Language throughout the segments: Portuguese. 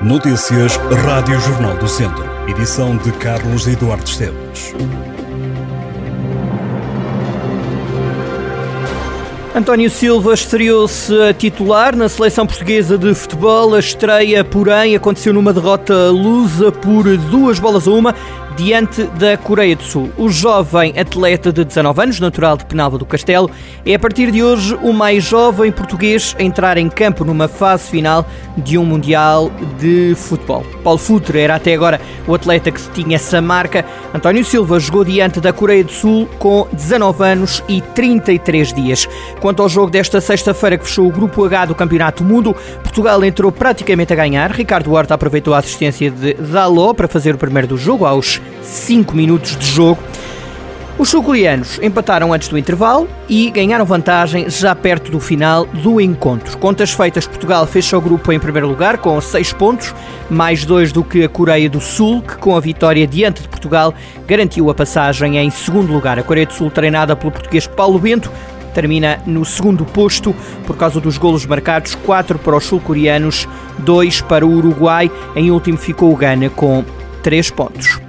Notícias Rádio Jornal do Centro. Edição de Carlos Eduardo Esteves. António Silva estreou-se a titular na seleção portuguesa de futebol. A estreia, porém, aconteceu numa derrota lusa por duas bolas a uma diante da Coreia do Sul. O jovem atleta de 19 anos, natural de Penalva do Castelo, é a partir de hoje o mais jovem português a entrar em campo numa fase final de um Mundial de Futebol. Paulo Futre era até agora o atleta que tinha essa marca. António Silva jogou diante da Coreia do Sul com 19 anos e 33 dias. Quanto ao jogo desta sexta-feira que fechou o Grupo H do Campeonato do Mundo, Portugal entrou praticamente a ganhar. Ricardo Horta aproveitou a assistência de Dalot para fazer o primeiro do jogo aos 5 minutos de jogo. Os sul-coreanos empataram antes do intervalo e ganharam vantagem já perto do final do encontro. Contas feitas, Portugal fecha o grupo em primeiro lugar com 6 pontos, mais 2 do que a Coreia do Sul, que com a vitória diante de Portugal garantiu a passagem em segundo lugar. A Coreia do Sul, treinada pelo português Paulo Bento, termina no segundo posto por causa dos golos marcados, 4 para os sul-coreanos, 2 para o Uruguai. Em último ficou o Ghana com 3 pontos.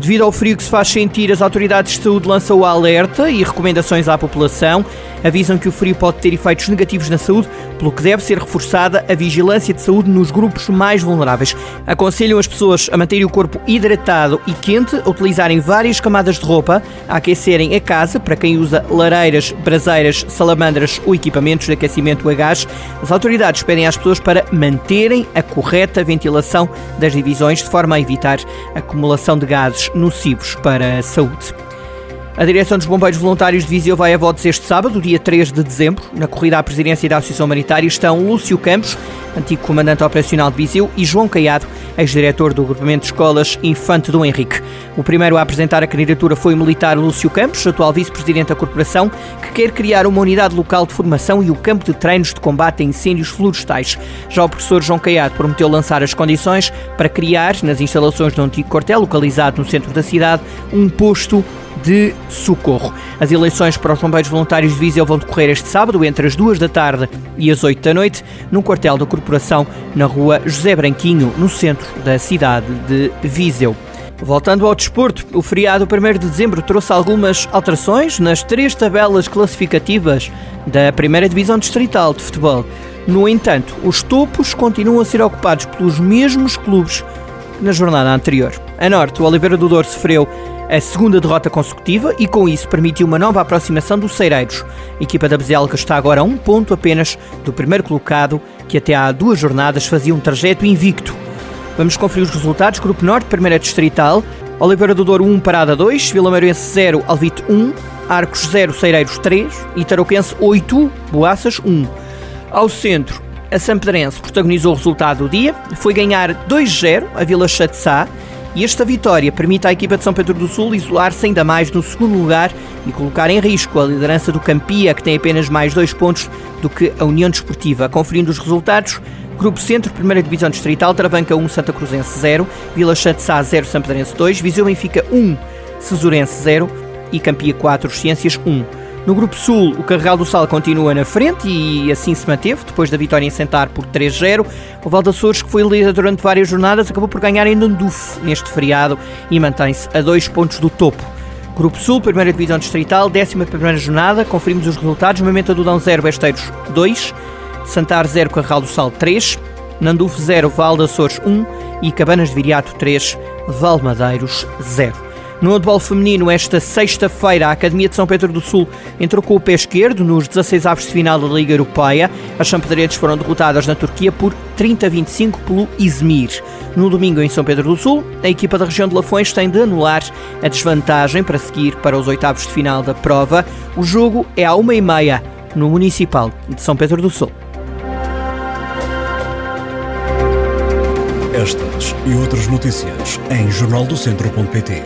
Devido ao frio que se faz sentir, as autoridades de saúde lançam o alerta e recomendações à população. Avisam que o frio pode ter efeitos negativos na saúde, pelo que deve ser reforçada a vigilância de saúde nos grupos mais vulneráveis. Aconselham as pessoas a manterem o corpo hidratado e quente, a utilizarem várias camadas de roupa, a aquecerem a casa, para quem usa lareiras, braseiras, salamandras ou equipamentos de aquecimento a gás. As autoridades pedem às pessoas para manterem a correta ventilação das divisões, de forma a evitar a acumulação de gases nocivos para a saúde. A direção dos Bombeiros Voluntários de Viseu vai a votos este sábado, dia 3 de dezembro. Na corrida à presidência da Associação Humanitária estão Lúcio Campos, antigo comandante operacional de Viseu, e João Caiado, ex-diretor do Grupamento de Escolas Infante do Henrique. O primeiro a apresentar a candidatura foi o militar Lúcio Campos, atual vice-presidente da corporação, que quer criar uma unidade local de formação e o campo de treinos de combate a incêndios florestais. Já o professor João Caiado prometeu lançar as condições para criar, nas instalações do antigo quartel, localizado no centro da cidade, um posto de socorro. As eleições para os bombeiros voluntários de Viseu vão decorrer este sábado, entre as duas da tarde e as oito da noite, num quartel da corporação na rua José Branquinho, no centro da cidade de Viseu. Voltando ao desporto, o feriado 1 de dezembro trouxe algumas alterações nas três tabelas classificativas da primeira divisão distrital de futebol. No entanto, os topos continuam a ser ocupados pelos mesmos clubes na jornada anterior. A norte, o Oliveira do Douro sofreu a segunda derrota consecutiva e com isso permitiu uma nova aproximação dos Ceireiros. A equipa da Bezelga está agora a um ponto apenas do primeiro colocado, que até há duas jornadas fazia um trajeto invicto. Vamos conferir os resultados. Grupo Norte, primeira distrital. Oliveira do Douro 1, Parada 2. Vila Meirense 0, Alvite 1. Arcos 0, Ceireiros 3. E Tarouquense 8, Boaças 1. Ao centro, a Sampedrense protagonizou o resultado do dia. Foi ganhar 2-0 a Vila Chatzá e esta vitória permite à equipa de São Pedro do Sul isolar-se ainda mais no segundo lugar e colocar em risco a liderança do Campia, que tem apenas mais dois pontos do que a União Desportiva. Conferindo os resultados, Grupo Centro, Primeira Divisão Distrital, Travanca 1, Santa Cruzense 0, Vila Sá 0, São Pedrense 2, Viseu Benfica 1, Cesurense 0 e Campia 4, Ciências 1. No Grupo Sul, o Carregal do Sal continua na frente e assim se manteve, depois da vitória em Sentar por 3-0. O Val Açores, que foi líder durante várias jornadas, acabou por ganhar em Nanduf neste feriado e mantém-se a dois pontos do topo. Grupo Sul, primeira divisão distrital, 11 primeira jornada, conferimos os resultados, Momento Dudão 0, Besteiros 2, Santar 0, Carregal do Sal 3, Nanduf 0, Val de Açores 1 e Cabanas de Viriato 3, Valmadeiros 0. No handball feminino, esta sexta-feira, a Academia de São Pedro do Sul entrou com o pé esquerdo nos 16 avos de final da Liga Europeia. As champedreiras foram derrotadas na Turquia por 30-25 pelo Izmir. No domingo, em São Pedro do Sul, a equipa da região de Lafões tem de anular a desvantagem para seguir para os oitavos de final da prova. O jogo é à uma e meia no Municipal de São Pedro do Sul. Estas e outras notícias em jornaldocentro.pt